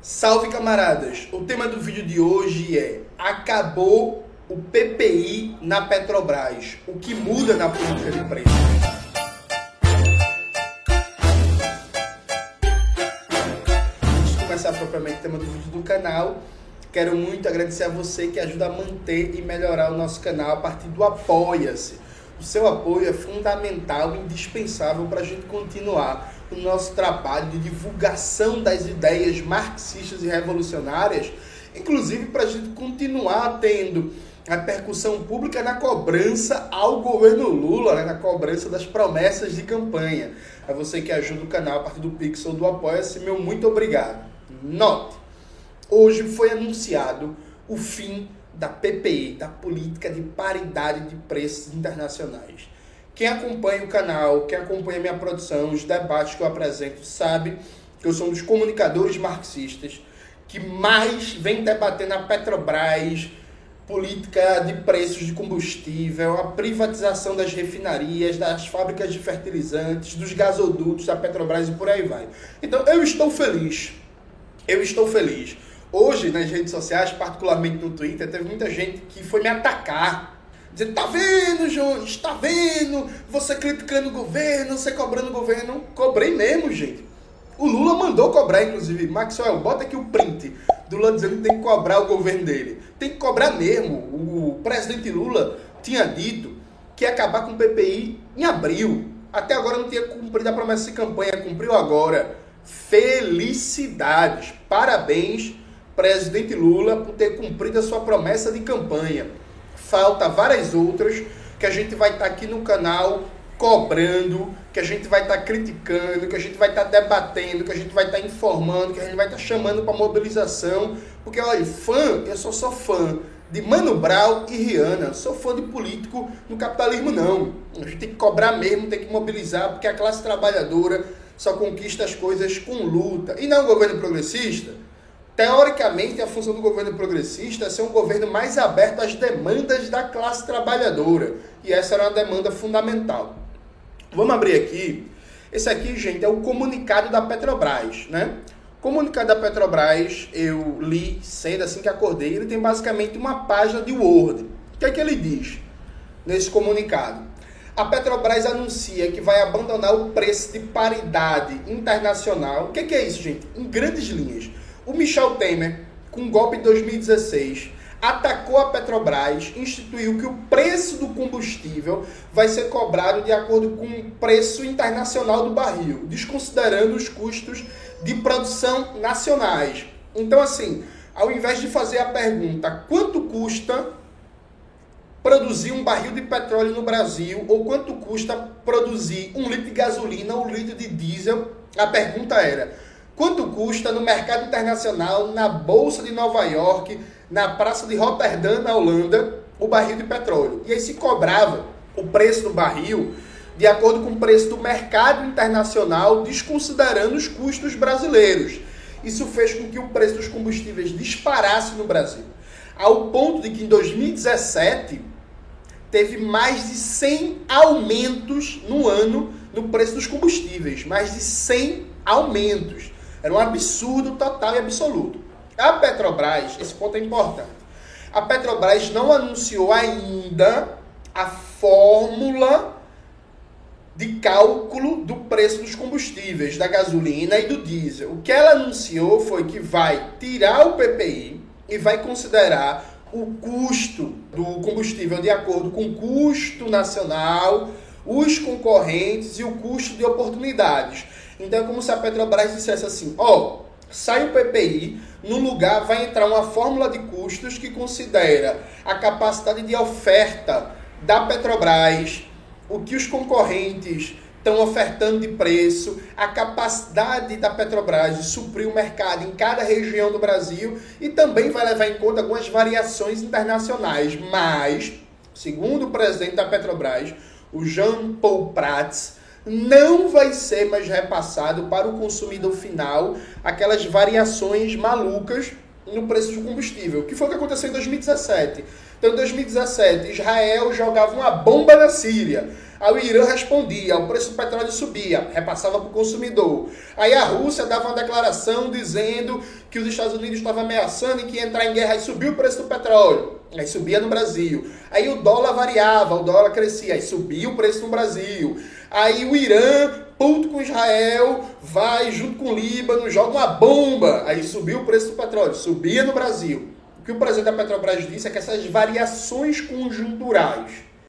Salve camaradas! O tema do vídeo de hoje é Acabou o PPI na Petrobras. O que muda na política de preços? Antes de começar propriamente o tema do vídeo do canal, quero muito agradecer a você que ajuda a manter e melhorar o nosso canal a partir do Apoia-se. O seu apoio é fundamental e indispensável para a gente continuar o nosso trabalho de divulgação das ideias marxistas e revolucionárias, inclusive para a gente continuar tendo a repercussão pública na cobrança ao governo Lula, né, na cobrança das promessas de campanha. É você que ajuda o canal a partir do Pixel do Apoia-se, meu muito obrigado. Note, hoje foi anunciado o fim da PPI, da Política de Paridade de Preços Internacionais. Quem acompanha o canal, quem acompanha minha produção, os debates que eu apresento, sabe que eu sou um dos comunicadores marxistas que mais vem debatendo a Petrobras, política de preços de combustível, a privatização das refinarias, das fábricas de fertilizantes, dos gasodutos da Petrobras e por aí vai. Então eu estou feliz. Eu estou feliz. Hoje, nas redes sociais, particularmente no Twitter, teve muita gente que foi me atacar Dizendo, tá vendo, Jones? Tá vendo? Você criticando o governo, você cobrando o governo. Cobrei mesmo, gente. O Lula mandou cobrar, inclusive. Maxwell, bota aqui o print do Lula dizendo que tem que cobrar o governo dele. Tem que cobrar mesmo. O presidente Lula tinha dito que ia acabar com o PPI em abril. Até agora não tinha cumprido a promessa de campanha. Cumpriu agora. Felicidades. Parabéns, presidente Lula, por ter cumprido a sua promessa de campanha falta várias outras que a gente vai estar tá aqui no canal cobrando, que a gente vai estar tá criticando, que a gente vai estar tá debatendo, que a gente vai estar informando, que a gente vai estar chamando para mobilização. Porque, olha, fã, eu só sou fã de Mano Brown e Rihanna. Sou fã de político no capitalismo, não. A gente tem que cobrar mesmo, tem que mobilizar, porque a classe trabalhadora só conquista as coisas com luta. E não o governo progressista Teoricamente, a função do governo progressista é ser um governo mais aberto às demandas da classe trabalhadora. E essa era uma demanda fundamental. Vamos abrir aqui. Esse aqui, gente, é o comunicado da Petrobras, né? Comunicado da Petrobras, eu li cedo assim que acordei, ele tem basicamente uma página de Word. O que é que ele diz nesse comunicado? A Petrobras anuncia que vai abandonar o preço de paridade internacional. O que é, que é isso, gente? Em grandes linhas o Michel Temer, com o golpe de 2016, atacou a Petrobras, instituiu que o preço do combustível vai ser cobrado de acordo com o preço internacional do barril, desconsiderando os custos de produção nacionais. Então, assim, ao invés de fazer a pergunta quanto custa produzir um barril de petróleo no Brasil ou quanto custa produzir um litro de gasolina ou um litro de diesel, a pergunta era Quanto custa no mercado internacional, na Bolsa de Nova York, na Praça de Rotterdam, na Holanda, o barril de petróleo? E aí se cobrava o preço do barril de acordo com o preço do mercado internacional, desconsiderando os custos brasileiros. Isso fez com que o preço dos combustíveis disparasse no Brasil, ao ponto de que em 2017 teve mais de 100 aumentos no ano no preço dos combustíveis, mais de 100 aumentos. Era um absurdo total e absoluto. A Petrobras, esse ponto é importante. A Petrobras não anunciou ainda a fórmula de cálculo do preço dos combustíveis, da gasolina e do diesel. O que ela anunciou foi que vai tirar o PPI e vai considerar o custo do combustível de acordo com o custo nacional, os concorrentes e o custo de oportunidades. Então é como se a Petrobras dissesse assim: ó, oh, sai o PPI, no lugar vai entrar uma fórmula de custos que considera a capacidade de oferta da Petrobras, o que os concorrentes estão ofertando de preço, a capacidade da Petrobras de suprir o mercado em cada região do Brasil e também vai levar em conta algumas variações internacionais. Mas, segundo o presidente da Petrobras, o Jean Paul Prats, não vai ser mais repassado para o consumidor final aquelas variações malucas no preço do combustível, que foi o que aconteceu em 2017. Então, em 2017, Israel jogava uma bomba na Síria. Aí o Irã respondia, o preço do petróleo subia, repassava para o consumidor. Aí a Rússia dava uma declaração dizendo que os Estados Unidos estavam ameaçando e que ia entrar em guerra, aí subiu o preço do petróleo, aí subia no Brasil. Aí o dólar variava, o dólar crescia, aí subia o preço no Brasil. Aí o Irã, puto com Israel, vai junto com o Líbano, joga uma bomba, aí subiu o preço do petróleo, subia no Brasil. O que o presidente da Petrobras disse é que essas variações conjunturais